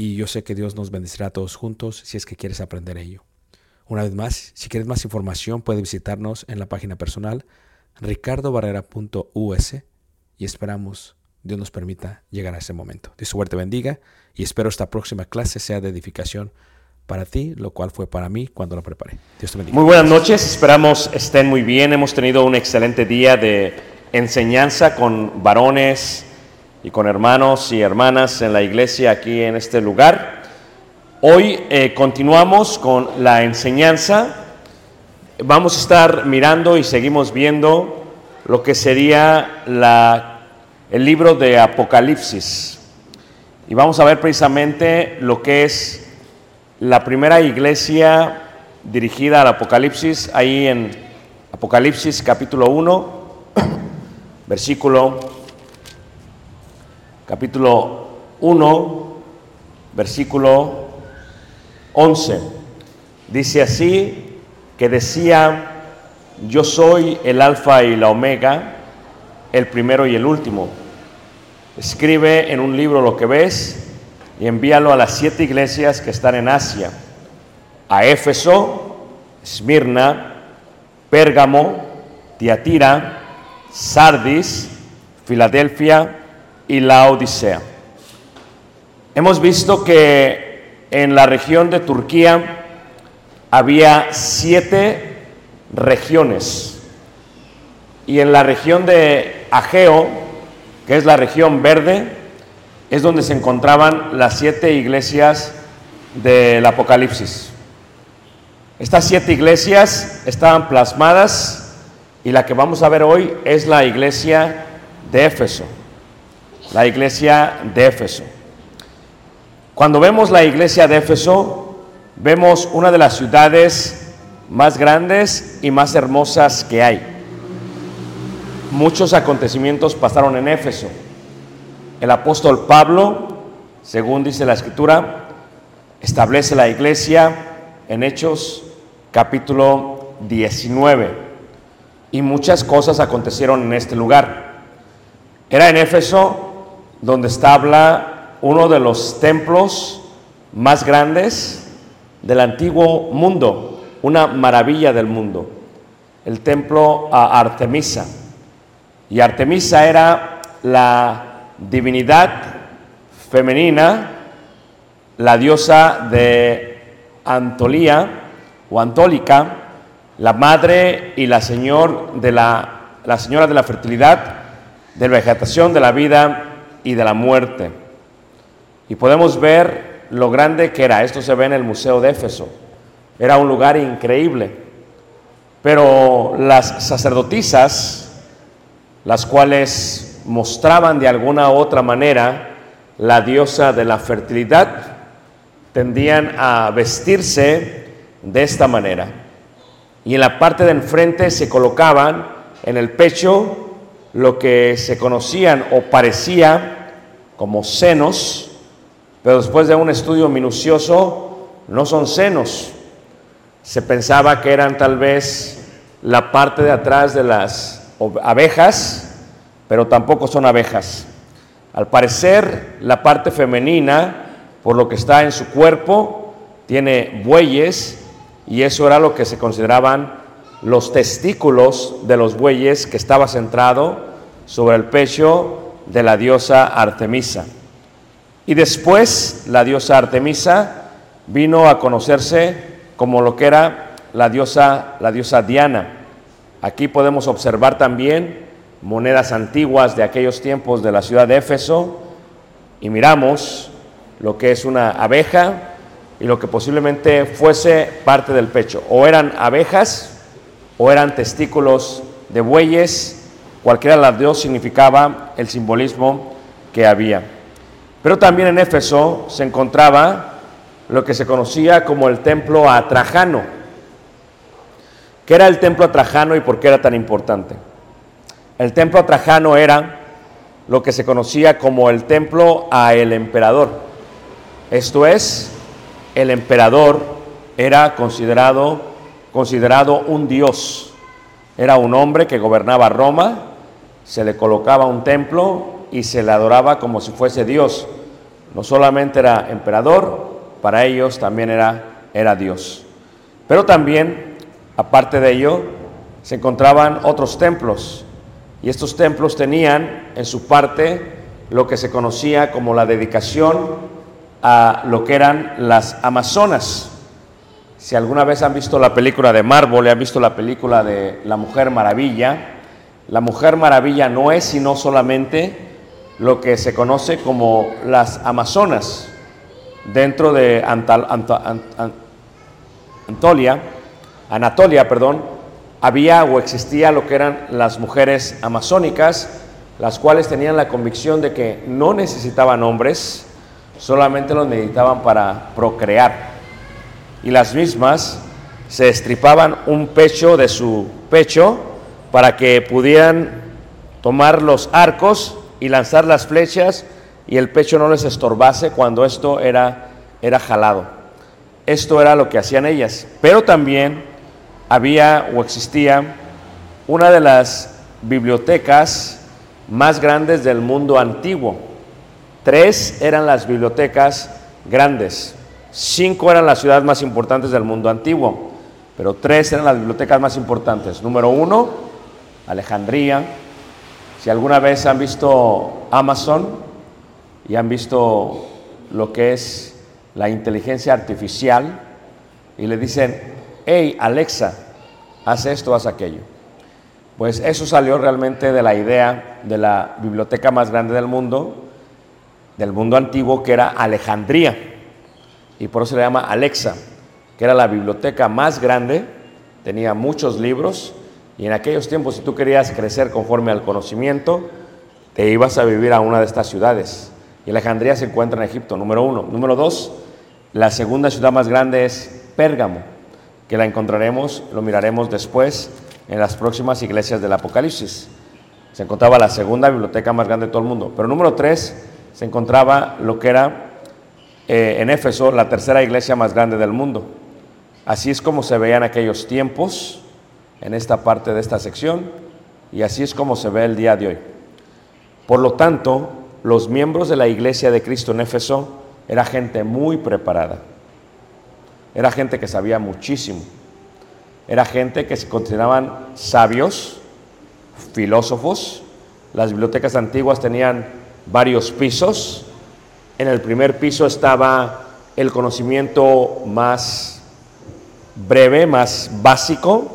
y yo sé que Dios nos bendecirá a todos juntos si es que quieres aprender ello. Una vez más, si quieres más información, puedes visitarnos en la página personal ricardobarrera.us y esperamos Dios nos permita llegar a ese momento. Dios suerte bendiga y espero esta próxima clase sea de edificación para ti, lo cual fue para mí cuando la preparé. Dios te bendiga. Muy buenas noches, esperamos estén muy bien. Hemos tenido un excelente día de enseñanza con varones y con hermanos y hermanas en la iglesia aquí en este lugar. Hoy eh, continuamos con la enseñanza. Vamos a estar mirando y seguimos viendo lo que sería la, el libro de Apocalipsis. Y vamos a ver precisamente lo que es la primera iglesia dirigida al Apocalipsis, ahí en Apocalipsis capítulo 1, versículo capítulo 1, versículo 11. Dice así que decía, yo soy el alfa y la omega, el primero y el último. Escribe en un libro lo que ves y envíalo a las siete iglesias que están en Asia, a Éfeso, Esmirna, Pérgamo, Tiatira, Sardis, Filadelfia y la Odisea. Hemos visto que en la región de Turquía había siete regiones y en la región de Ageo, que es la región verde, es donde se encontraban las siete iglesias del Apocalipsis. Estas siete iglesias estaban plasmadas y la que vamos a ver hoy es la iglesia de Éfeso. La iglesia de Éfeso. Cuando vemos la iglesia de Éfeso, vemos una de las ciudades más grandes y más hermosas que hay. Muchos acontecimientos pasaron en Éfeso. El apóstol Pablo, según dice la escritura, establece la iglesia en Hechos capítulo 19. Y muchas cosas acontecieron en este lugar. Era en Éfeso donde estaba uno de los templos más grandes del antiguo mundo, una maravilla del mundo, el templo a Artemisa. Y Artemisa era la divinidad femenina, la diosa de Antolía o Antólica, la madre y la, señor de la, la señora de la fertilidad, de la vegetación, de la vida y de la muerte. Y podemos ver lo grande que era. Esto se ve en el Museo de Éfeso. Era un lugar increíble. Pero las sacerdotisas, las cuales mostraban de alguna u otra manera la diosa de la fertilidad, tendían a vestirse de esta manera. Y en la parte de enfrente se colocaban en el pecho lo que se conocían o parecía como senos, pero después de un estudio minucioso, no son senos. Se pensaba que eran tal vez la parte de atrás de las abejas, pero tampoco son abejas. Al parecer, la parte femenina, por lo que está en su cuerpo, tiene bueyes y eso era lo que se consideraban los testículos de los bueyes que estaba centrado sobre el pecho de la diosa Artemisa. Y después la diosa Artemisa vino a conocerse como lo que era la diosa, la diosa Diana. Aquí podemos observar también monedas antiguas de aquellos tiempos de la ciudad de Éfeso y miramos lo que es una abeja y lo que posiblemente fuese parte del pecho. O eran abejas o eran testículos de bueyes, cualquiera de las dos significaba el simbolismo que había. Pero también en Éfeso se encontraba lo que se conocía como el templo a Trajano. ¿Qué era el templo a Trajano y por qué era tan importante? El templo a Trajano era lo que se conocía como el templo a el emperador. Esto es, el emperador era considerado, considerado un dios. Era un hombre que gobernaba Roma, se le colocaba un templo y se le adoraba como si fuese Dios. No solamente era emperador, para ellos también era, era Dios. Pero también, aparte de ello, se encontraban otros templos. Y estos templos tenían en su parte lo que se conocía como la dedicación a lo que eran las Amazonas. Si alguna vez han visto la película de Marvel y han visto la película de La Mujer Maravilla, la Mujer Maravilla no es sino solamente lo que se conoce como las Amazonas. Dentro de Antolia, Anatolia, perdón, había o existía lo que eran las mujeres amazónicas, las cuales tenían la convicción de que no necesitaban hombres, solamente los necesitaban para procrear. Y las mismas se estripaban un pecho de su pecho para que pudieran tomar los arcos y lanzar las flechas y el pecho no les estorbase cuando esto era, era jalado. Esto era lo que hacían ellas. Pero también había o existía una de las bibliotecas más grandes del mundo antiguo. Tres eran las bibliotecas grandes. Cinco eran las ciudades más importantes del mundo antiguo. Pero tres eran las bibliotecas más importantes. Número uno, Alejandría, si alguna vez han visto Amazon y han visto lo que es la inteligencia artificial y le dicen, hey Alexa, haz esto, haz aquello. Pues eso salió realmente de la idea de la biblioteca más grande del mundo, del mundo antiguo, que era Alejandría. Y por eso se le llama Alexa, que era la biblioteca más grande, tenía muchos libros, y en aquellos tiempos si tú querías crecer conforme al conocimiento, te ibas a vivir a una de estas ciudades. Y Alejandría se encuentra en Egipto, número uno. Número dos, la segunda ciudad más grande es Pérgamo, que la encontraremos, lo miraremos después en las próximas iglesias del Apocalipsis. Se encontraba la segunda biblioteca más grande de todo el mundo. Pero número tres, se encontraba lo que era eh, en Éfeso la tercera iglesia más grande del mundo. Así es como se veía en aquellos tiempos, en esta parte de esta sección, y así es como se ve el día de hoy. Por lo tanto, los miembros de la iglesia de Cristo en Éfeso era gente muy preparada. Era gente que sabía muchísimo. Era gente que se consideraban sabios, filósofos. Las bibliotecas antiguas tenían varios pisos. En el primer piso estaba el conocimiento más breve, más básico.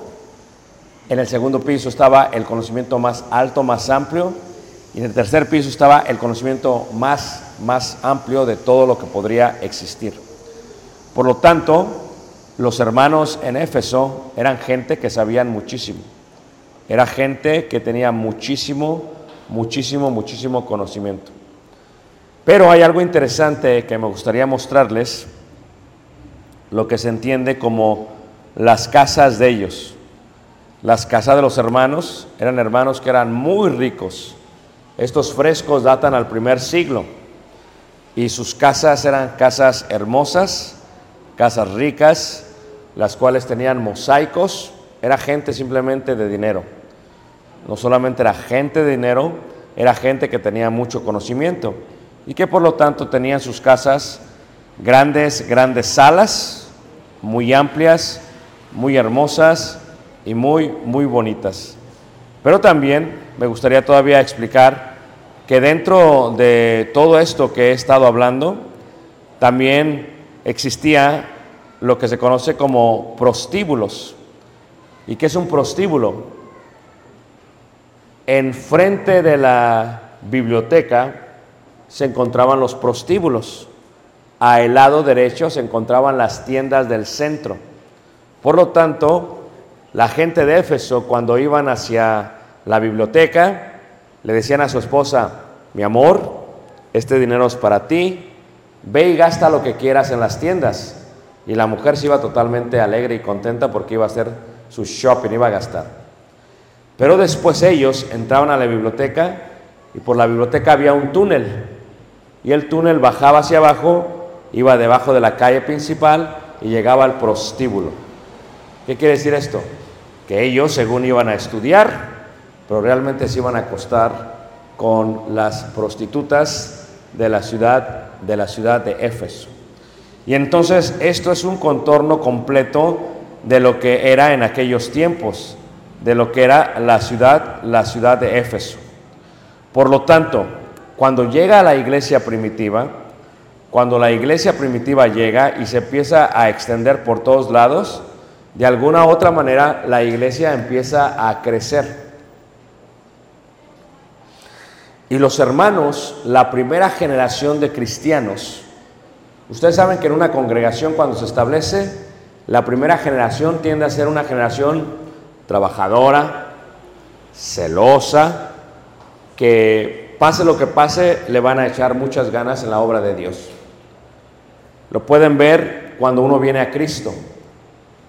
En el segundo piso estaba el conocimiento más alto, más amplio. Y en el tercer piso estaba el conocimiento más, más amplio de todo lo que podría existir. Por lo tanto, los hermanos en Éfeso eran gente que sabían muchísimo. Era gente que tenía muchísimo, muchísimo, muchísimo conocimiento. Pero hay algo interesante que me gustaría mostrarles, lo que se entiende como las casas de ellos. Las casas de los hermanos eran hermanos que eran muy ricos. Estos frescos datan al primer siglo y sus casas eran casas hermosas, casas ricas, las cuales tenían mosaicos. Era gente simplemente de dinero. No solamente era gente de dinero, era gente que tenía mucho conocimiento y que por lo tanto tenían sus casas grandes, grandes salas, muy amplias, muy hermosas y muy, muy bonitas. Pero también me gustaría todavía explicar que dentro de todo esto que he estado hablando, también existía lo que se conoce como prostíbulos. ¿Y qué es un prostíbulo? Enfrente de la biblioteca se encontraban los prostíbulos. A el lado derecho se encontraban las tiendas del centro. Por lo tanto, la gente de Éfeso, cuando iban hacia la biblioteca, le decían a su esposa, mi amor, este dinero es para ti, ve y gasta lo que quieras en las tiendas. Y la mujer se iba totalmente alegre y contenta porque iba a hacer su shopping, iba a gastar. Pero después ellos entraban a la biblioteca y por la biblioteca había un túnel. Y el túnel bajaba hacia abajo, iba debajo de la calle principal y llegaba al prostíbulo. ¿Qué quiere decir esto? Que ellos, según iban a estudiar, pero realmente se iban a acostar con las prostitutas de la ciudad de la ciudad de Éfeso. Y entonces esto es un contorno completo de lo que era en aquellos tiempos, de lo que era la ciudad, la ciudad de Éfeso. Por lo tanto, cuando llega a la iglesia primitiva, cuando la iglesia primitiva llega y se empieza a extender por todos lados, de alguna u otra manera la iglesia empieza a crecer. Y los hermanos, la primera generación de cristianos, ustedes saben que en una congregación cuando se establece, la primera generación tiende a ser una generación trabajadora, celosa, que pase lo que pase, le van a echar muchas ganas en la obra de Dios. Lo pueden ver cuando uno viene a Cristo.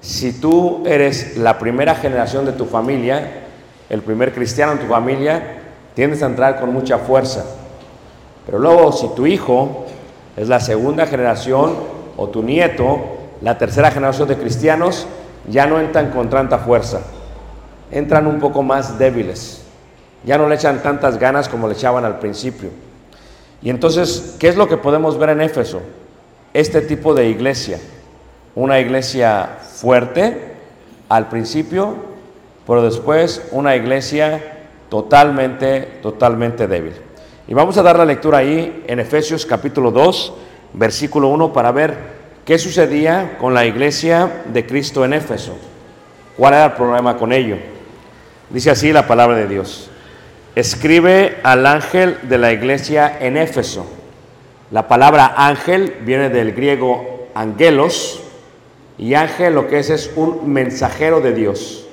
Si tú eres la primera generación de tu familia, el primer cristiano en tu familia, tiendes a entrar con mucha fuerza. Pero luego, si tu hijo es la segunda generación o tu nieto, la tercera generación de cristianos, ya no entran con tanta fuerza. Entran un poco más débiles. Ya no le echan tantas ganas como le echaban al principio. Y entonces, ¿qué es lo que podemos ver en Éfeso? Este tipo de iglesia. Una iglesia fuerte al principio, pero después una iglesia totalmente, totalmente débil. Y vamos a dar la lectura ahí en Efesios capítulo 2, versículo 1, para ver qué sucedía con la iglesia de Cristo en Éfeso. ¿Cuál era el problema con ello? Dice así la palabra de Dios. Escribe al ángel de la iglesia en Éfeso. La palabra ángel viene del griego angelos y ángel lo que es es un mensajero de Dios.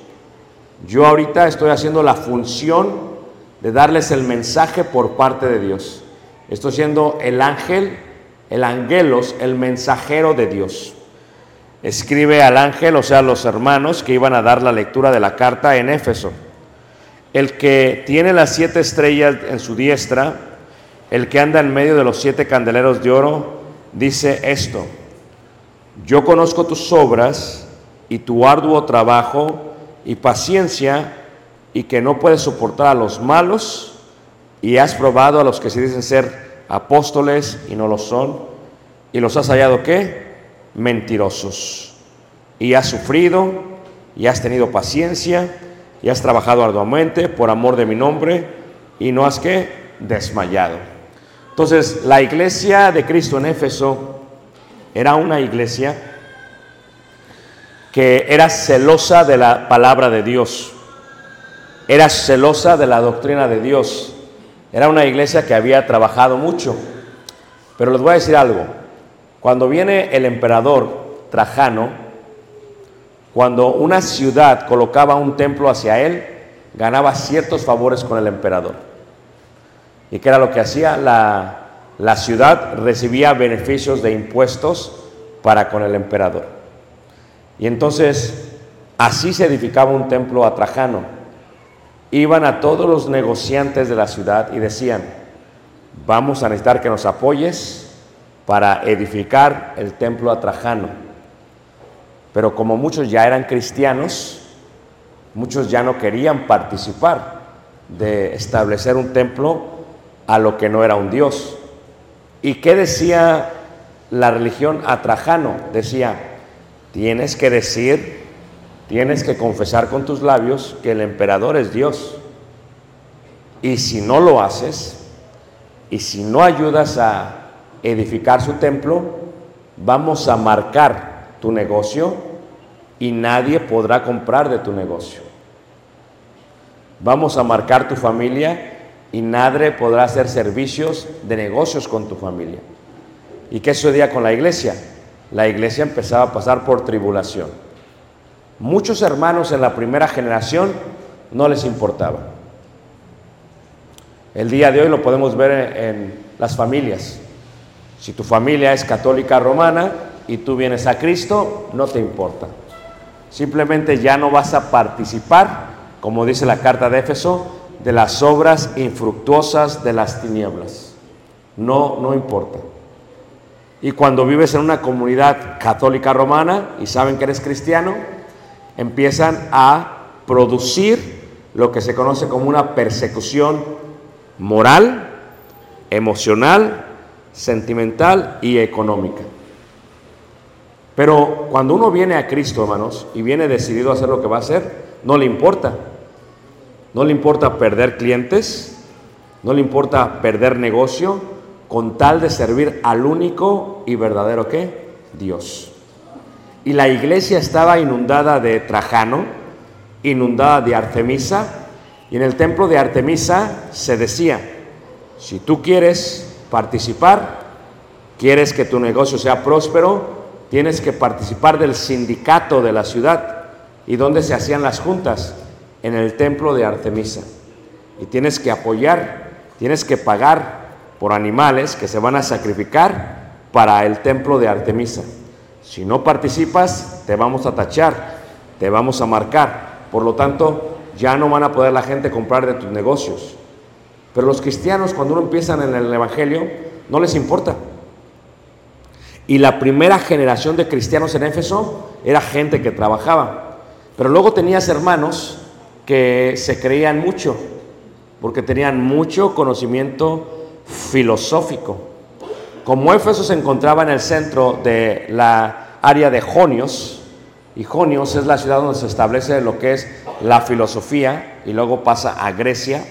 Yo ahorita estoy haciendo la función de darles el mensaje por parte de Dios. Estoy siendo el ángel, el angelos, el mensajero de Dios. Escribe al ángel, o sea, los hermanos que iban a dar la lectura de la carta en Éfeso. El que tiene las siete estrellas en su diestra, el que anda en medio de los siete candeleros de oro, dice esto, yo conozco tus obras y tu arduo trabajo y paciencia y que no puedes soportar a los malos y has probado a los que se dicen ser apóstoles y no lo son y los has hallado qué? Mentirosos. Y has sufrido y has tenido paciencia y has trabajado arduamente por amor de mi nombre y no has qué? Desmayado. Entonces, la iglesia de Cristo en Éfeso era una iglesia que era celosa de la palabra de Dios era celosa de la doctrina de Dios. Era una iglesia que había trabajado mucho. Pero les voy a decir algo. Cuando viene el emperador Trajano, cuando una ciudad colocaba un templo hacia él, ganaba ciertos favores con el emperador. ¿Y qué era lo que hacía? La, la ciudad recibía beneficios de impuestos para con el emperador. Y entonces así se edificaba un templo a Trajano iban a todos los negociantes de la ciudad y decían, vamos a necesitar que nos apoyes para edificar el templo a Trajano. Pero como muchos ya eran cristianos, muchos ya no querían participar de establecer un templo a lo que no era un Dios. ¿Y qué decía la religión a Trajano? Decía, tienes que decir tienes que confesar con tus labios que el emperador es Dios. Y si no lo haces, y si no ayudas a edificar su templo, vamos a marcar tu negocio y nadie podrá comprar de tu negocio. Vamos a marcar tu familia y nadie podrá hacer servicios de negocios con tu familia. ¿Y qué sucedía con la iglesia? La iglesia empezaba a pasar por tribulación. Muchos hermanos en la primera generación no les importaba. El día de hoy lo podemos ver en, las familias. Si tu familia es católica romana y tú vienes a Cristo, no te importa. Simplemente ya no vas a participar, como dice la carta de Éfeso, de las obras infructuosas de las tinieblas. No, no importa. Y cuando vives en una comunidad católica romana y saben que eres cristiano, empiezan a producir lo que se conoce como una persecución moral, emocional, sentimental y económica. Pero cuando uno viene a Cristo, hermanos, y viene decidido a hacer lo que va a hacer, no le importa. No le importa perder clientes, no le importa perder negocio, con tal de servir al único y verdadero que Dios y la iglesia estaba inundada de Trajano, inundada de Artemisa, y en el templo de Artemisa se decía, si tú quieres participar, quieres que tu negocio sea próspero, tienes que participar del sindicato de la ciudad. ¿Y dónde se hacían las juntas? En el templo de Artemisa. Y tienes que apoyar, tienes que pagar por animales que se van a sacrificar para el templo de Artemisa. Si no participas, te vamos a tachar, te vamos a marcar. Por lo tanto, ya no van a poder la gente comprar de tus negocios. Pero los cristianos, cuando uno empiezan en el Evangelio, no les importa. Y la primera generación de cristianos en Éfeso era gente que trabajaba. Pero luego tenías hermanos que se creían mucho, porque tenían mucho conocimiento filosófico. Como Éfeso se encontraba en el centro de la área de Jonios, y Jonios es la ciudad donde se establece lo que es la filosofía y luego pasa a Grecia,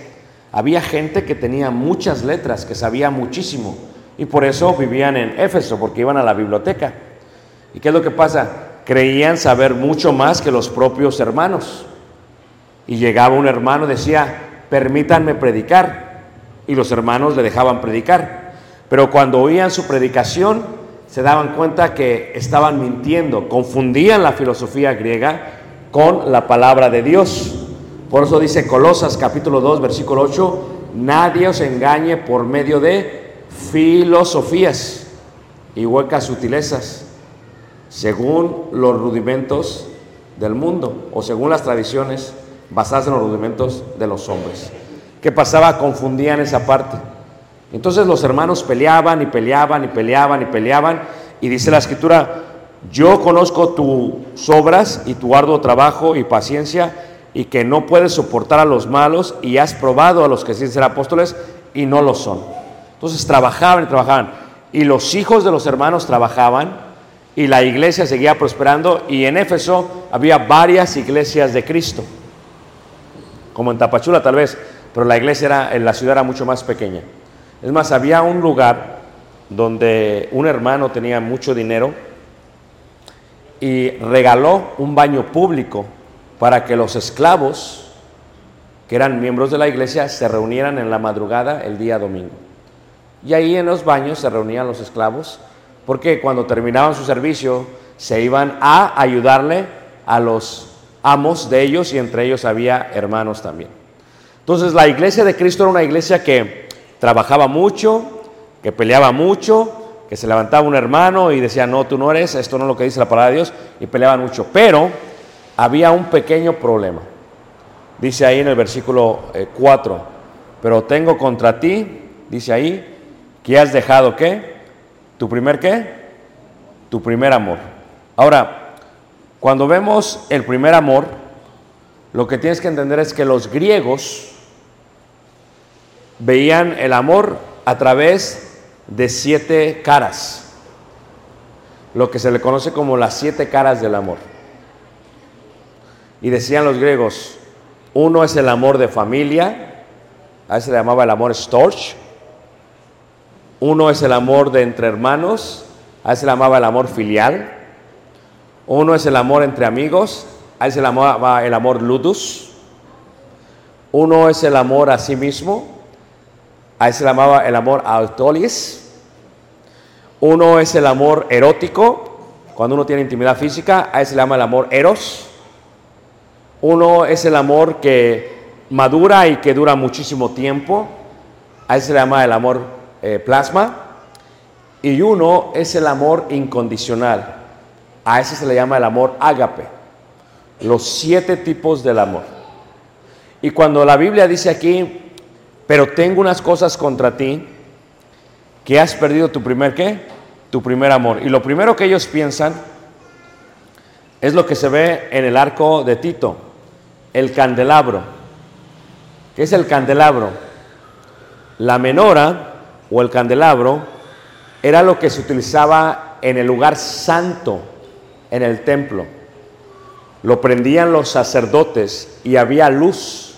había gente que tenía muchas letras, que sabía muchísimo. Y por eso vivían en Éfeso, porque iban a la biblioteca. ¿Y qué es lo que pasa? Creían saber mucho más que los propios hermanos. Y llegaba un hermano decía, permítanme predicar. Y los hermanos le dejaban predicar. Pero cuando oían su predicación, se daban cuenta que estaban mintiendo, confundían la filosofía griega con la palabra de Dios. Por eso dice Colosas capítulo 2, versículo 8, nadie os engañe por medio de filosofías y huecas sutilezas, según los rudimentos del mundo o según las tradiciones basadas en los rudimentos de los hombres. ¿Qué pasaba? Confundían esa parte. Entonces los hermanos peleaban y peleaban y peleaban y peleaban y dice la escritura, yo conozco tus obras y tu arduo trabajo y paciencia y que no puedes soportar a los malos y has probado a los que dicen ser apóstoles y no lo son. Entonces trabajaban y trabajaban y los hijos de los hermanos trabajaban y la iglesia seguía prosperando y en Éfeso había varias iglesias de Cristo, como en Tapachula tal vez, pero la iglesia era, en la ciudad era mucho más pequeña. Es más, había un lugar donde un hermano tenía mucho dinero y regaló un baño público para que los esclavos, que eran miembros de la iglesia, se reunieran en la madrugada el día domingo. Y ahí en los baños se reunían los esclavos, porque cuando terminaban su servicio se iban a ayudarle a los amos de ellos y entre ellos había hermanos también. Entonces la iglesia de Cristo era una iglesia que trabajaba mucho, que peleaba mucho, que se levantaba un hermano y decía, no, tú no eres, esto no es lo que dice la palabra de Dios, y peleaban mucho. Pero había un pequeño problema. Dice ahí en el versículo 4, pero tengo contra ti, dice ahí, que has dejado qué? ¿Tu primer qué? Tu primer amor. Ahora, cuando vemos el primer amor, lo que tienes que entender es que los griegos veían el amor a través de siete caras, lo que se le conoce como las siete caras del amor. Y decían los griegos, uno es el amor de familia, a ese le llamaba el amor storch, uno es el amor de entre hermanos, a ese le llamaba el amor filial, uno es el amor entre amigos, a ese le llamaba el amor ludus, uno es el amor a sí mismo, a ese se llamaba el amor autolis. Uno es el amor erótico, cuando uno tiene intimidad física, a ese se llama el amor eros. Uno es el amor que madura y que dura muchísimo tiempo, a ese se llama el amor eh, plasma. Y uno es el amor incondicional, a ese se le llama el amor ágape. Los siete tipos del amor. Y cuando la Biblia dice aquí, pero tengo unas cosas contra ti, que has perdido tu primer qué? Tu primer amor. Y lo primero que ellos piensan es lo que se ve en el arco de Tito, el candelabro. ¿Qué es el candelabro? La menora o el candelabro era lo que se utilizaba en el lugar santo, en el templo. Lo prendían los sacerdotes y había luz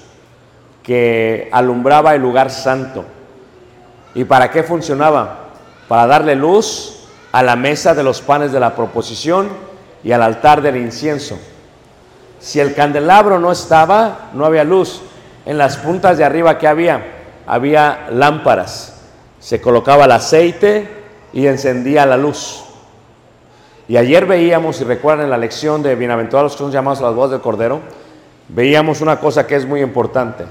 que alumbraba el lugar santo. ¿Y para qué funcionaba? Para darle luz a la mesa de los panes de la proposición y al altar del incienso. Si el candelabro no estaba, no había luz. En las puntas de arriba que había, había lámparas. Se colocaba el aceite y encendía la luz. Y ayer veíamos, si recuerdan la lección de Bienaventurados que son llamados a las voz del Cordero, veíamos una cosa que es muy importante.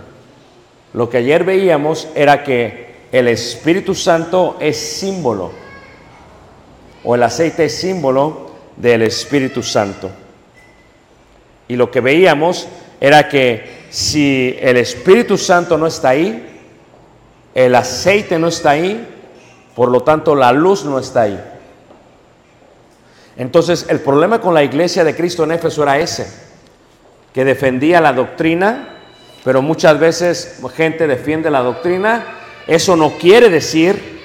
Lo que ayer veíamos era que el Espíritu Santo es símbolo, o el aceite es símbolo del Espíritu Santo. Y lo que veíamos era que si el Espíritu Santo no está ahí, el aceite no está ahí, por lo tanto la luz no está ahí. Entonces el problema con la iglesia de Cristo en Éfeso era ese, que defendía la doctrina, pero muchas veces gente defiende la doctrina. Eso no quiere decir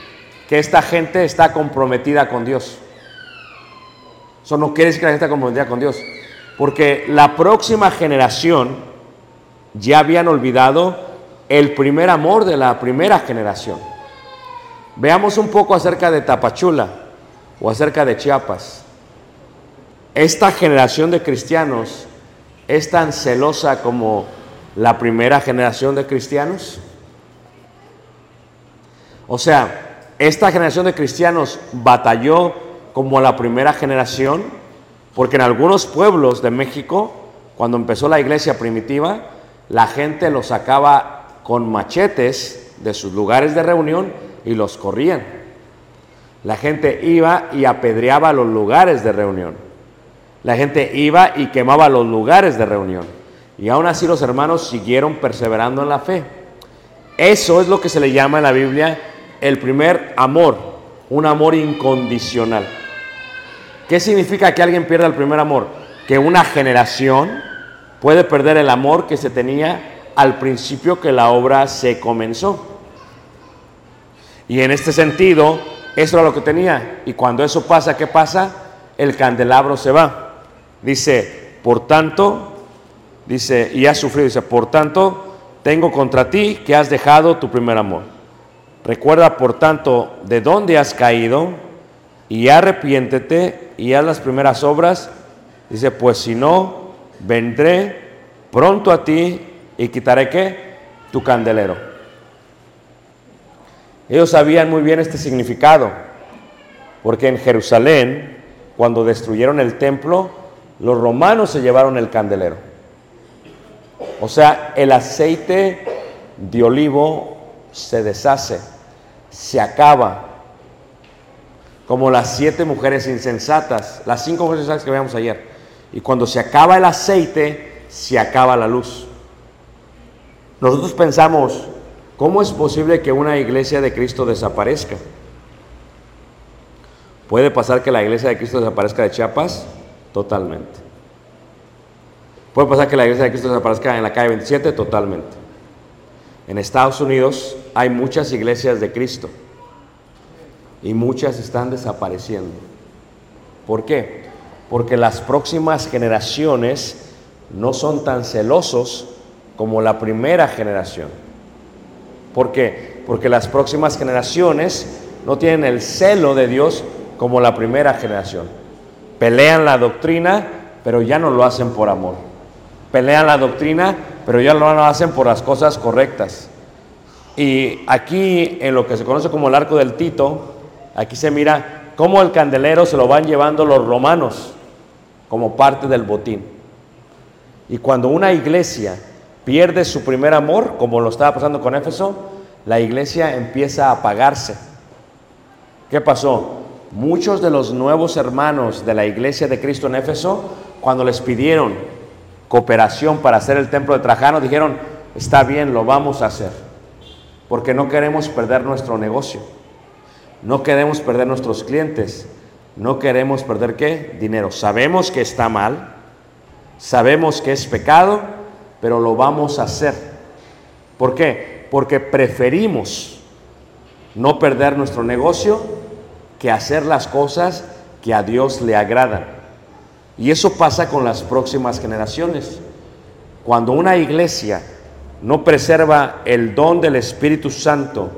que esta gente está comprometida con Dios. Eso no quiere decir que la gente está comprometida con Dios. Porque la próxima generación ya habían olvidado el primer amor de la primera generación. Veamos un poco acerca de Tapachula o acerca de Chiapas. Esta generación de cristianos es tan celosa como la primera generación de cristianos. O sea, esta generación de cristianos batalló como la primera generación, porque en algunos pueblos de México, cuando empezó la iglesia primitiva, la gente los sacaba con machetes de sus lugares de reunión y los corrían. La gente iba y apedreaba los lugares de reunión. La gente iba y quemaba los lugares de reunión. Y aún así los hermanos siguieron perseverando en la fe. Eso es lo que se le llama en la Biblia el primer amor, un amor incondicional. ¿Qué significa que alguien pierda el primer amor? Que una generación puede perder el amor que se tenía al principio que la obra se comenzó. Y en este sentido, eso era lo que tenía. Y cuando eso pasa, ¿qué pasa? El candelabro se va. Dice, por tanto, dice, y has sufrido, dice, por tanto, tengo contra ti que has dejado tu primer amor. Recuerda, por tanto, de dónde has caído y arrepiéntete y haz las primeras obras. Dice, pues si no, vendré pronto a ti y quitaré qué? Tu candelero. Ellos sabían muy bien este significado, porque en Jerusalén, cuando destruyeron el templo, los romanos se llevaron el candelero. O sea, el aceite de olivo se deshace, se acaba, como las siete mujeres insensatas, las cinco mujeres insensatas que veíamos ayer. Y cuando se acaba el aceite, se acaba la luz. Nosotros pensamos, ¿cómo es posible que una iglesia de Cristo desaparezca? ¿Puede pasar que la iglesia de Cristo desaparezca de Chiapas? Totalmente. ¿Puede pasar que la iglesia de Cristo desaparezca en la calle 27? Totalmente. En Estados Unidos hay muchas iglesias de Cristo y muchas están desapareciendo. ¿Por qué? Porque las próximas generaciones no son tan celosos como la primera generación. ¿Por qué? Porque las próximas generaciones no tienen el celo de Dios como la primera generación. Pelean la doctrina, pero ya no lo hacen por amor. Pelean la doctrina, pero ya no lo hacen por las cosas correctas. Y aquí, en lo que se conoce como el arco del Tito, aquí se mira cómo el candelero se lo van llevando los romanos como parte del botín. Y cuando una iglesia pierde su primer amor, como lo estaba pasando con Éfeso, la iglesia empieza a apagarse. ¿Qué pasó? Muchos de los nuevos hermanos de la iglesia de Cristo en Éfeso, cuando les pidieron cooperación para hacer el templo de Trajano, dijeron, está bien, lo vamos a hacer, porque no queremos perder nuestro negocio, no queremos perder nuestros clientes, no queremos perder qué? Dinero. Sabemos que está mal, sabemos que es pecado, pero lo vamos a hacer. ¿Por qué? Porque preferimos no perder nuestro negocio que hacer las cosas que a Dios le agradan. Y eso pasa con las próximas generaciones. Cuando una iglesia no preserva el don del Espíritu Santo,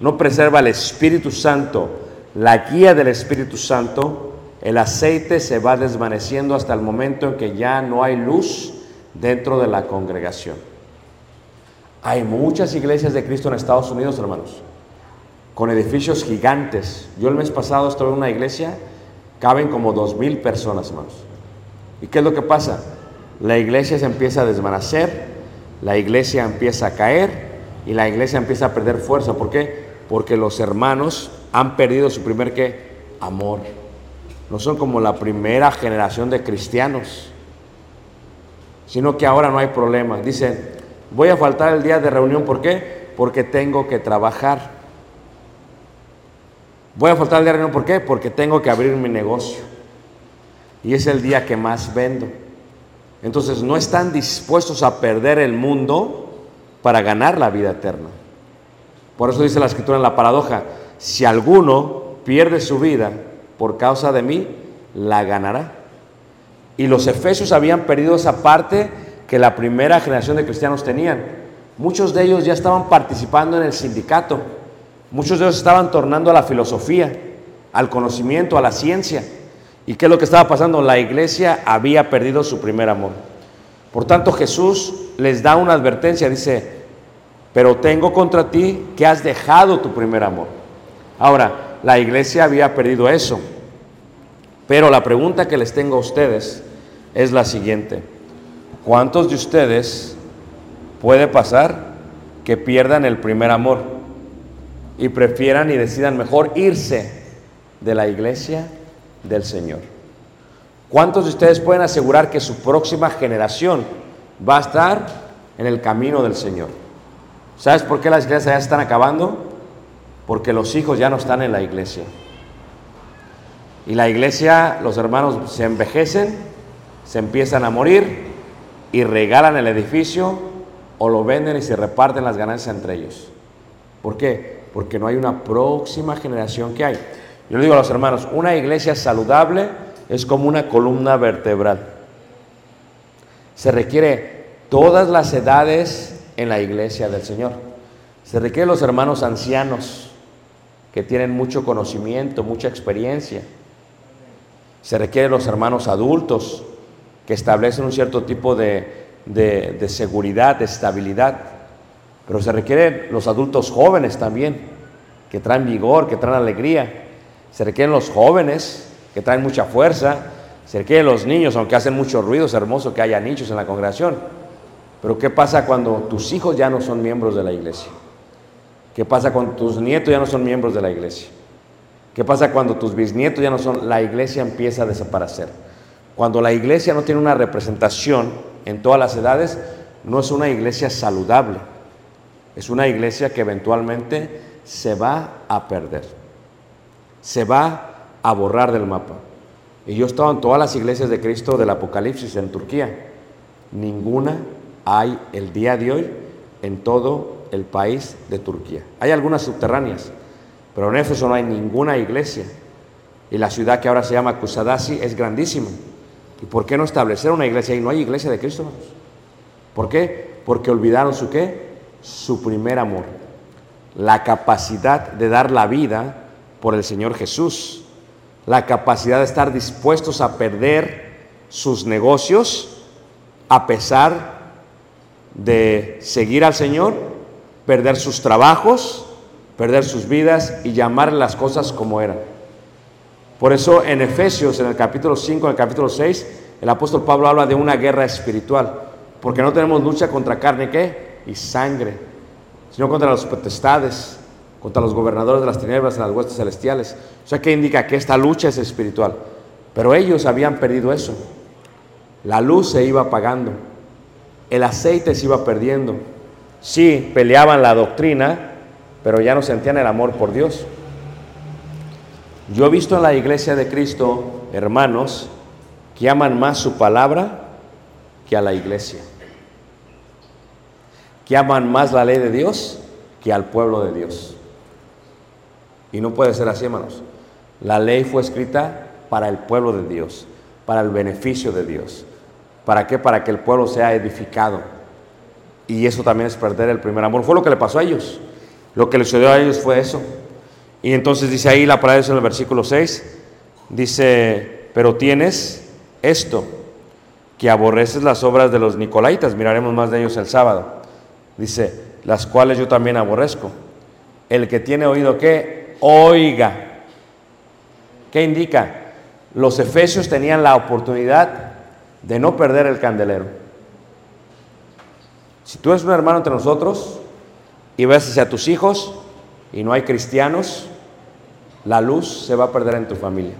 no preserva el Espíritu Santo, la guía del Espíritu Santo, el aceite se va desvaneciendo hasta el momento en que ya no hay luz dentro de la congregación. Hay muchas iglesias de Cristo en Estados Unidos, hermanos, con edificios gigantes. Yo el mes pasado estuve en una iglesia, caben como dos mil personas, hermanos. ¿Y qué es lo que pasa? La iglesia se empieza a desvanecer, la iglesia empieza a caer y la iglesia empieza a perder fuerza. ¿Por qué? Porque los hermanos han perdido su primer qué? Amor. No son como la primera generación de cristianos sino que ahora no hay problema. Dice, voy a faltar el día de reunión, ¿por qué? Porque tengo que trabajar. Voy a faltar el día de reunión, ¿por qué? Porque tengo que abrir mi negocio. Y es el día que más vendo. Entonces no están dispuestos a perder el mundo para ganar la vida eterna. Por eso dice la escritura en la paradoja, si alguno pierde su vida por causa de mí, la ganará. Y los efesios habían perdido esa parte que la primera generación de cristianos tenían. Muchos de ellos ya estaban participando en el sindicato, Muchos de ellos estaban tornando a la filosofía, al conocimiento, a la ciencia. ¿Y qué es lo que estaba pasando? La iglesia había perdido su primer amor. Por tanto, Jesús les da una advertencia, dice, pero tengo contra ti que has dejado tu primer amor. Ahora, la iglesia había perdido eso. Pero la pregunta que les tengo a ustedes es la siguiente. ¿Cuántos de ustedes puede pasar que pierdan el primer amor y prefieran y decidan mejor irse de la iglesia del Señor? ¿Cuántos de ustedes pueden asegurar que su próxima generación va a estar en el camino del Señor? ¿Sabes por qué las iglesias ya están acabando? Porque los hijos ya no están en la iglesia. Y la iglesia, los hermanos se envejecen, se empiezan a morir y regalan el edificio o lo venden y se reparten las ganancias entre ellos. ¿Por qué? Porque no hay una próxima generación que hay. Yo le digo a los hermanos, una iglesia saludable es como una columna vertebral. Se requiere todas las edades en la iglesia del Señor. Se requiere los hermanos ancianos que tienen mucho conocimiento, mucha experiencia. Se requiere los hermanos adultos que establecen un cierto tipo de, de, seguridad, de estabilidad. Pero se requieren los adultos jóvenes también, que traen vigor, que traen alegría. Se requieren los jóvenes, que traen mucha fuerza. Se requieren los niños, aunque hacen mucho ruido, es hermoso que haya nichos en la congregación. Pero ¿qué pasa cuando tus hijos ya no son miembros de la iglesia? ¿Qué pasa cuando tus nietos ya no son miembros de la iglesia? ¿Qué pasa cuando tus bisnietos ya no son? La iglesia empieza a desaparecer. Cuando la iglesia no tiene una representación en todas las edades, no es una iglesia saludable. Es una iglesia que eventualmente se va a perder. Se va a borrar del mapa. Y yo he estado en todas las iglesias de Cristo del Apocalipsis en Turquía. Ninguna hay el día de hoy en todo el país de Turquía. Hay algunas subterráneas, pero en Éfeso no hay ninguna iglesia. Y la ciudad que ahora se llama Kusadasi es grandísima. ¿Y por qué no establecer una iglesia ahí? No hay iglesia de Cristo, hermanos. ¿Por qué? Porque olvidaron su qué? Su primer amor. La capacidad de dar la vida por el Señor Jesús. La capacidad de estar dispuestos a perder sus negocios a pesar de seguir al Señor, perder sus trabajos, perder sus vidas y llamar las cosas como eran. Por eso en Efesios, en el capítulo 5, en el capítulo 6, el apóstol Pablo habla de una guerra espiritual, porque no tenemos lucha contra carne ¿qué? y sangre, sino contra las potestades, contra los gobernadores de las tinieblas en las huestes celestiales. O sea que indica que esta lucha es espiritual. Pero ellos habían perdido eso. La luz se iba apagando, el aceite se iba perdiendo. Sí, peleaban la doctrina, pero ya no sentían el amor por Dios. Yo he visto en la iglesia de Cristo hermanos que aman más su palabra que a la iglesia, que aman más la ley de Dios que al pueblo de Dios. Y no puede ser así, hermanos. La ley fue escrita para el pueblo de Dios, para el beneficio de Dios. ¿Para qué? Para que el pueblo sea edificado. Y eso también es perder el primer amor. Fue lo que le pasó a ellos. Lo que le sucedió a ellos fue eso. Y entonces dice ahí la palabra en el versículo 6, dice, pero tienes esto, que aborreces las obras de los Nicolaitas, miraremos más de ellos el sábado. Dice, las cuales yo también aborrezco. El que tiene oído que oiga. ¿Qué indica? Los efesios tenían la oportunidad de no perder el candelero. Si tú eres un hermano entre nosotros y ves hacia tus hijos y no hay cristianos, la luz se va a perder en tu familia.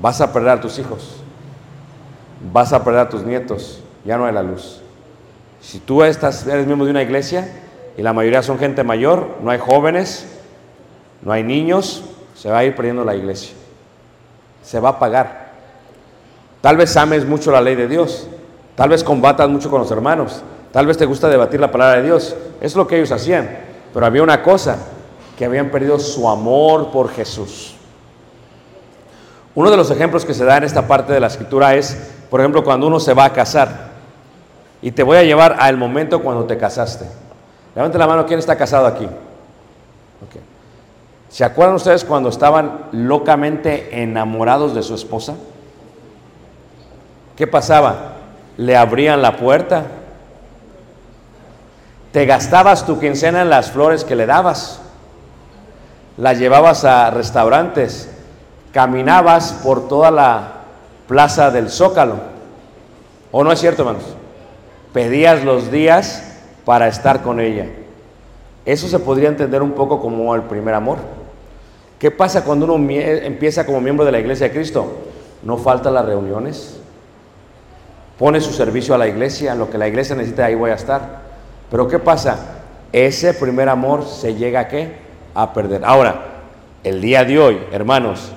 Vas a perder a tus hijos, vas a perder a tus nietos, ya no hay la luz. Si tú estás, eres miembro de una iglesia y la mayoría son gente mayor, no hay jóvenes, no hay niños, se va a ir perdiendo la iglesia. Se va a apagar. Tal vez ames mucho la ley de Dios, tal vez combatas mucho con los hermanos, tal vez te gusta debatir la palabra de Dios. Es lo que ellos hacían. Pero había una cosa, que habían perdido su amor por Jesús. Uno de los ejemplos que se da en esta parte de la escritura es, por ejemplo, cuando uno se va a casar. Y te voy a llevar al momento cuando te casaste. Levante la mano, ¿quién está casado aquí? ¿Se acuerdan ustedes cuando estaban locamente enamorados de su esposa? ¿Qué pasaba? Le abrían la puerta. Te gastabas tu quincena en las flores que le dabas. La llevabas a restaurantes. Caminabas por toda la plaza del Zócalo. ¿O no es cierto, hermanos? Pedías los días para estar con ella. Eso se podría entender un poco como el primer amor. ¿Qué pasa cuando uno empieza como miembro de la iglesia de Cristo? No falta las reuniones. Pone su servicio a la iglesia, lo que la iglesia necesita, ahí voy a estar. Pero ¿qué pasa? Ese primer amor se llega a qué? A perder. Ahora, el día de hoy, hermanos,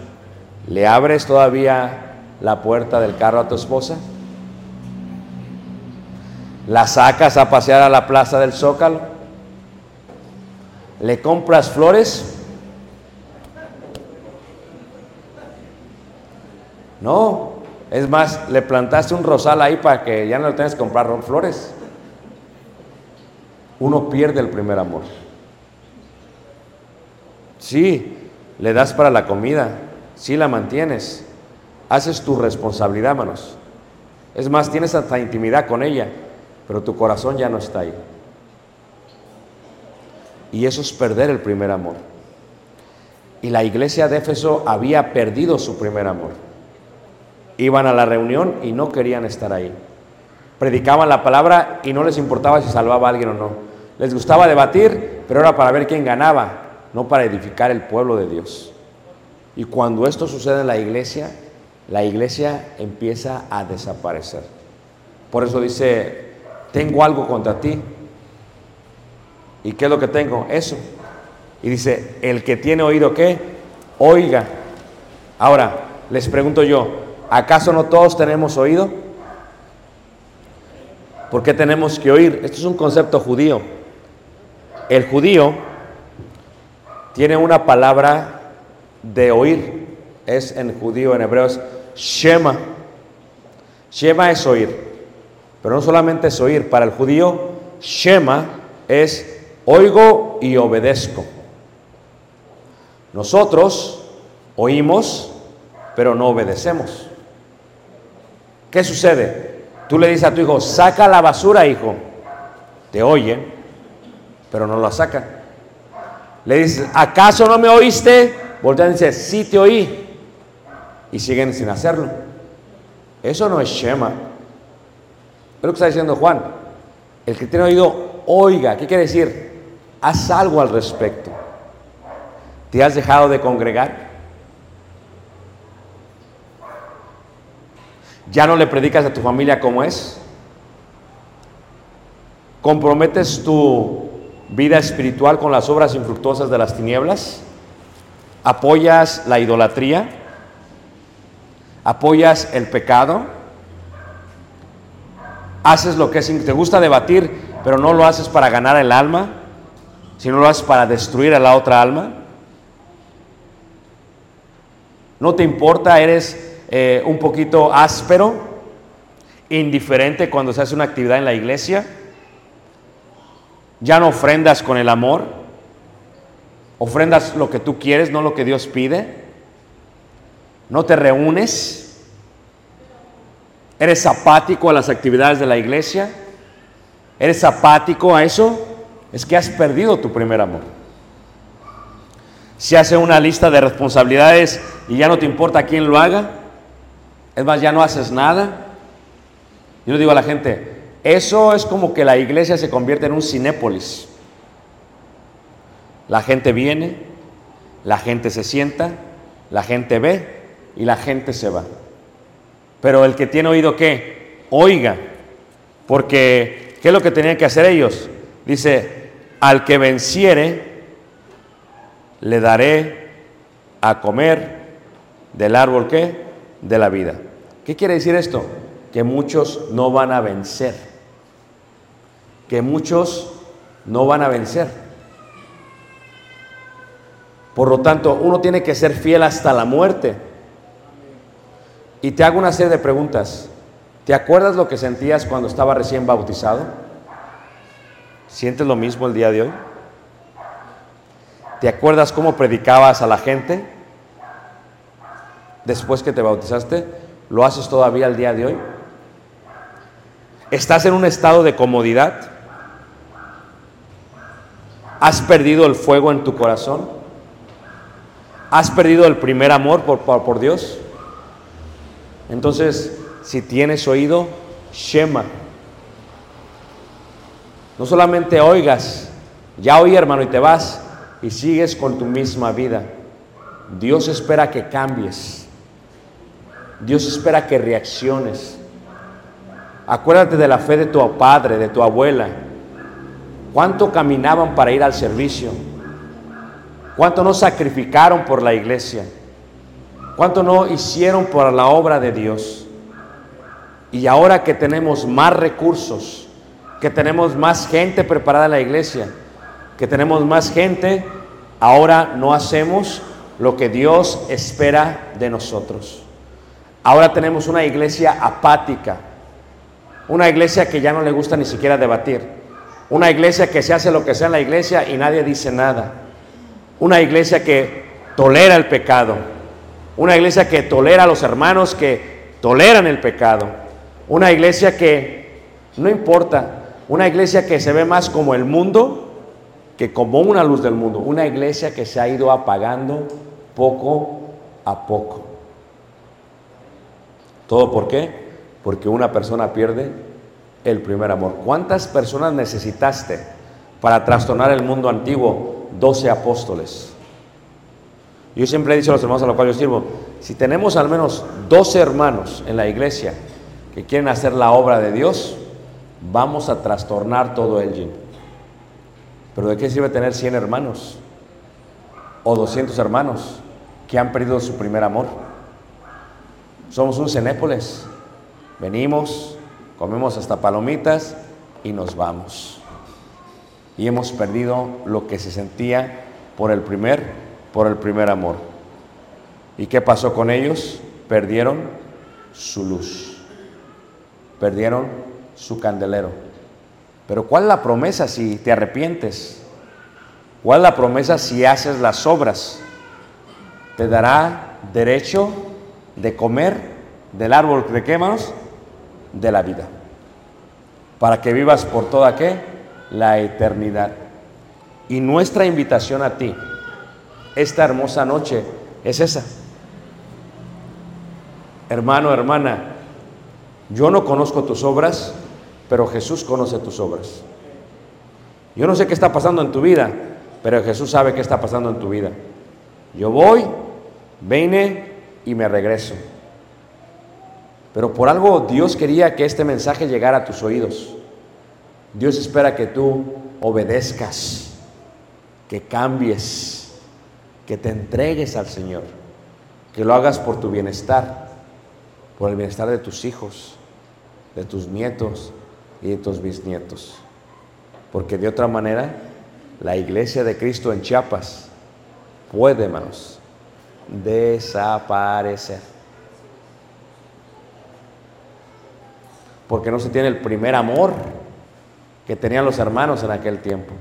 ¿le abres todavía la puerta del carro a tu esposa? ¿La sacas a pasear a la plaza del Zócalo? ¿Le compras flores? No, es más, le plantaste un rosal ahí para que ya no le tengas que comprar flores. Uno pierde el primer amor. Sí, le das para la comida, sí la mantienes, haces tu responsabilidad, hermanos. Es más, tienes hasta intimidad con ella, pero tu corazón ya no está ahí. Y eso es perder el primer amor. Y la iglesia de Éfeso había perdido su primer amor. Iban a la reunión y no querían estar ahí. Predicaban la palabra y no les importaba si salvaba a alguien o no. Les gustaba debatir, pero era para ver quién ganaba, no para edificar el pueblo de Dios. Y cuando esto sucede en la iglesia, la iglesia empieza a desaparecer. Por eso dice, tengo algo contra ti. ¿Y qué es lo que tengo? Eso. Y dice, el que tiene oído, ¿qué? Oiga. Ahora, les pregunto yo, ¿acaso no todos tenemos oído? ¿Por qué tenemos que oír? Esto es un concepto judío. El judío tiene una palabra de oír. Es en judío, en hebreo, es Shema. Shema es oír. Pero no solamente es oír. Para el judío, Shema es oigo y obedezco. Nosotros oímos, pero no obedecemos. ¿Qué sucede? Tú le dices a tu hijo, saca la basura, hijo. Te oyen, pero no la sacan. Le dices, ¿acaso no me oíste? Voltean y dicen, sí te oí. Y siguen sin hacerlo. Eso no es Shema. Es lo que está diciendo Juan. El que tiene oído, oiga. ¿Qué quiere decir? Haz algo al respecto. ¿Te has dejado de congregar? ¿Ya no le predicas a tu familia como es? ¿Comprometes tu vida espiritual con las obras infructuosas de las tinieblas? ¿Apoyas la idolatría? ¿Apoyas el pecado? ¿Haces lo que es, te gusta debatir, pero no lo haces para ganar el alma, sino lo haces para destruir a la otra alma? ¿No te importa? ¿Eres eh, un poquito áspero, indiferente cuando se hace una actividad en la iglesia? ¿Ya no ofrendas con el amor? ¿Ofrendas lo que tú quieres, no lo que Dios pide? ¿No te reúnes? ¿Eres apático a las actividades de la iglesia? ¿Eres apático a eso? Es que has perdido tu primer amor. Si hace una lista de responsabilidades y ya no te importa quién lo haga, es más, ya no haces nada. Yo le digo a la gente, eso es como que la iglesia se convierte en un cinépolis. La gente viene, la gente se sienta, la gente ve y la gente se va. Pero el que tiene oído, ¿qué? Oiga. Porque, ¿qué es lo que tenían que hacer ellos? Dice, al que venciere, le daré a comer del árbol, ¿qué? De la vida. ¿Qué quiere decir esto? Que muchos no van a vencer. Que muchos no van a vencer. Por lo tanto, uno tiene que ser fiel hasta la muerte. Y te hago una serie de preguntas. ¿Te acuerdas lo que sentías cuando estaba recién bautizado? ¿Sientes lo mismo el día de hoy? ¿Te acuerdas cómo predicabas a la gente después que te bautizaste? ¿Lo haces todavía el día de hoy? ¿Estás en un estado de comodidad? ¿Has perdido el fuego en tu corazón? ¿Has perdido el primer amor por, por, Dios? Entonces, si tienes oído, Shema. No solamente oigas, ya oí hermano y te vas y sigues con tu misma vida. Dios espera que cambies. Dios espera que reacciones. Acuérdate de la fe de tu padre, de tu abuela. ¿Cuánto caminaban para ir al servicio? ¿Cuánto no sacrificaron por la iglesia? ¿Cuánto no hicieron por la obra de Dios? Y ahora que tenemos más recursos, que tenemos más gente preparada en la iglesia, que tenemos más gente, ahora no hacemos lo que Dios espera de nosotros. Ahora tenemos una iglesia apática, una iglesia que ya no le gusta ni siquiera debatir, una iglesia que se hace lo que sea en la iglesia y nadie dice nada, una iglesia que tolera el pecado, una iglesia que tolera a los hermanos que toleran el pecado, una iglesia que no importa, una iglesia que se ve más como el mundo que como una luz del mundo, una iglesia que se ha ido apagando poco a poco. ¿Todo por qué? Porque una persona pierde el primer amor. ¿Cuántas personas necesitaste para trastornar el mundo antiguo? Doce apóstoles. Yo siempre he dicho a los hermanos a los cuales yo sirvo, si tenemos al menos 12 hermanos en la iglesia que quieren hacer la obra de Dios, vamos a trastornar todo el gym. Pero ¿de qué sirve tener 100 hermanos o 200 hermanos que han perdido su primer amor? Somos un cenépoles. Venimos, comemos hasta palomitas y nos vamos. Y hemos perdido lo que se sentía por el primer por el primer amor. ¿Y qué pasó con ellos? Perdieron su luz. Perdieron su candelero. Pero ¿cuál es la promesa si te arrepientes? ¿Cuál es la promesa si haces las obras? Te dará derecho de comer del árbol de qué, hermanos? De la vida. Para que vivas por toda qué? La eternidad. Y nuestra invitación a ti, esta hermosa noche, es esa. Hermano, hermana, yo no conozco tus obras, pero Jesús conoce tus obras. Yo no sé qué está pasando en tu vida, pero Jesús sabe qué está pasando en tu vida. Yo voy, vine y me regreso. Pero por algo Dios quería que este mensaje llegara a tus oídos. Dios espera que tú obedezcas, que cambies, que te entregues al Señor, que lo hagas por tu bienestar, por el bienestar de tus hijos, de tus nietos y de tus bisnietos. Porque de otra manera, la iglesia de Cristo en Chiapas puede, hermanos, desaparecer. Porque no se tiene el primer amor que tenían los hermanos en aquel tiempo.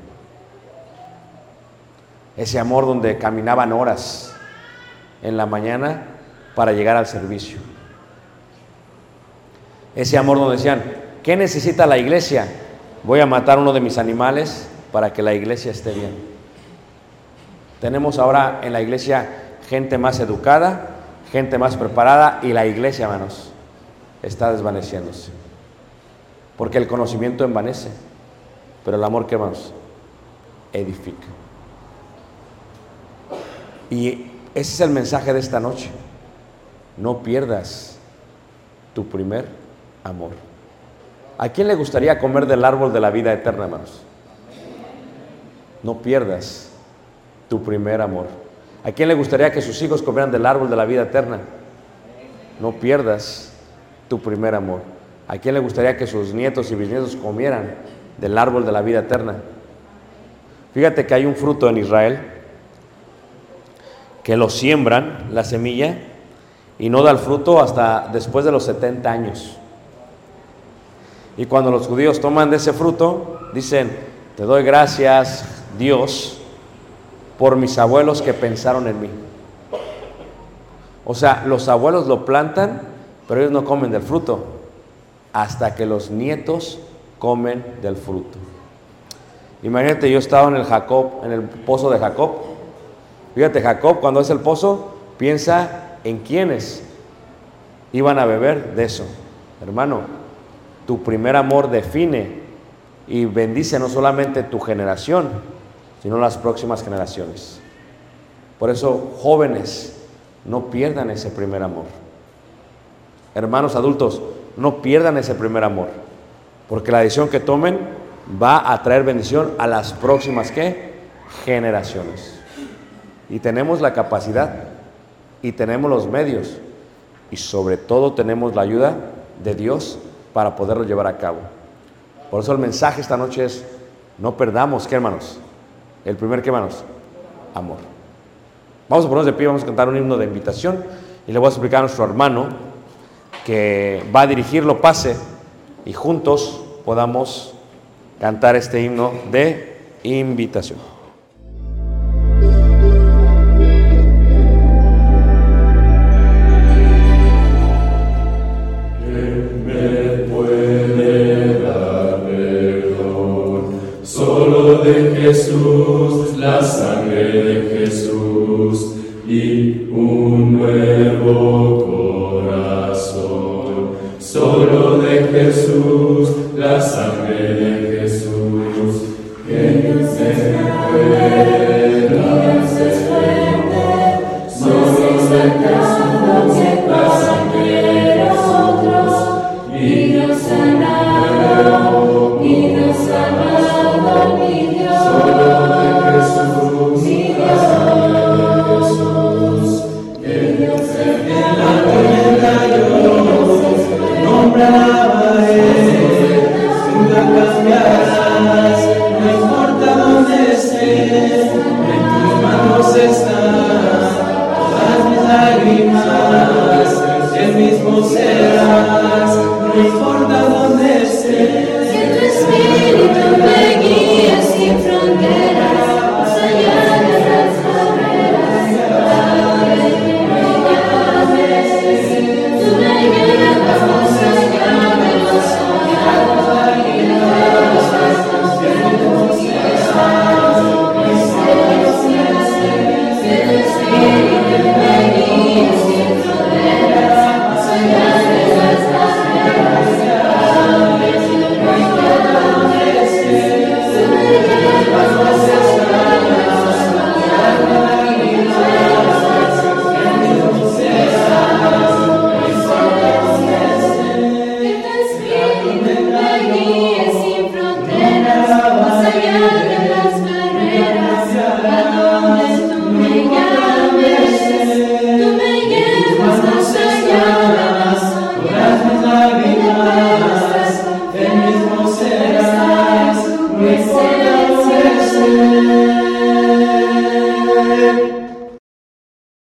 Ese amor donde caminaban horas en la mañana para llegar al servicio. Ese amor donde decían, ¿qué necesita la iglesia? Voy a matar uno de mis animales para que la iglesia esté bien. Tenemos ahora en la iglesia gente más educada, gente más preparada y la iglesia, hermanos, está desvaneciéndose. Porque el conocimiento envanece, pero el amor que hermanos edifica. Y ese es el mensaje de esta noche. No pierdas tu primer amor. ¿A quién le gustaría comer del árbol de la vida eterna, hermanos? No pierdas tu primer amor. ¿A quién le gustaría que sus hijos comieran del árbol de la vida eterna? No pierdas tu primer amor. ¿A quién le gustaría que sus nietos y bisnietos comieran del árbol de la vida eterna? Fíjate que hay un fruto en Israel que lo siembran, la semilla, y no da el fruto hasta después de los 70 años. Y cuando los judíos toman de ese fruto, dicen, Te doy gracias, Dios, por mis abuelos que pensaron en mí. O sea, los abuelos lo plantan, pero ellos no comen del fruto, hasta que los nietos comen del fruto. Imagínate, yo estaba en el Jacob, en el pozo de Jacob. Fíjate, Jacob cuando es el pozo, piensa en quiénes iban a beber de eso. Hermano, tu primer amor define y bendice no solamente tu generación, sino las próximas generaciones. Por eso, jóvenes, no pierdan ese primer amor. Hermanos adultos, no pierdan ese primer amor, porque la decisión que tomen va a traer bendición a las próximas ¿qué? generaciones. Y tenemos la capacidad y tenemos los medios y sobre todo tenemos la ayuda de Dios para poderlo llevar a cabo. Por eso el mensaje esta noche es, no perdamos, ¿qué hermanos? El primer, ¿qué hermanos? Amor. Vamos a ponernos de pie, vamos a cantar un himno de invitación y le voy a explicar a nuestro hermano que va a dirigirlo, pase y juntos podamos cantar este himno de invitación.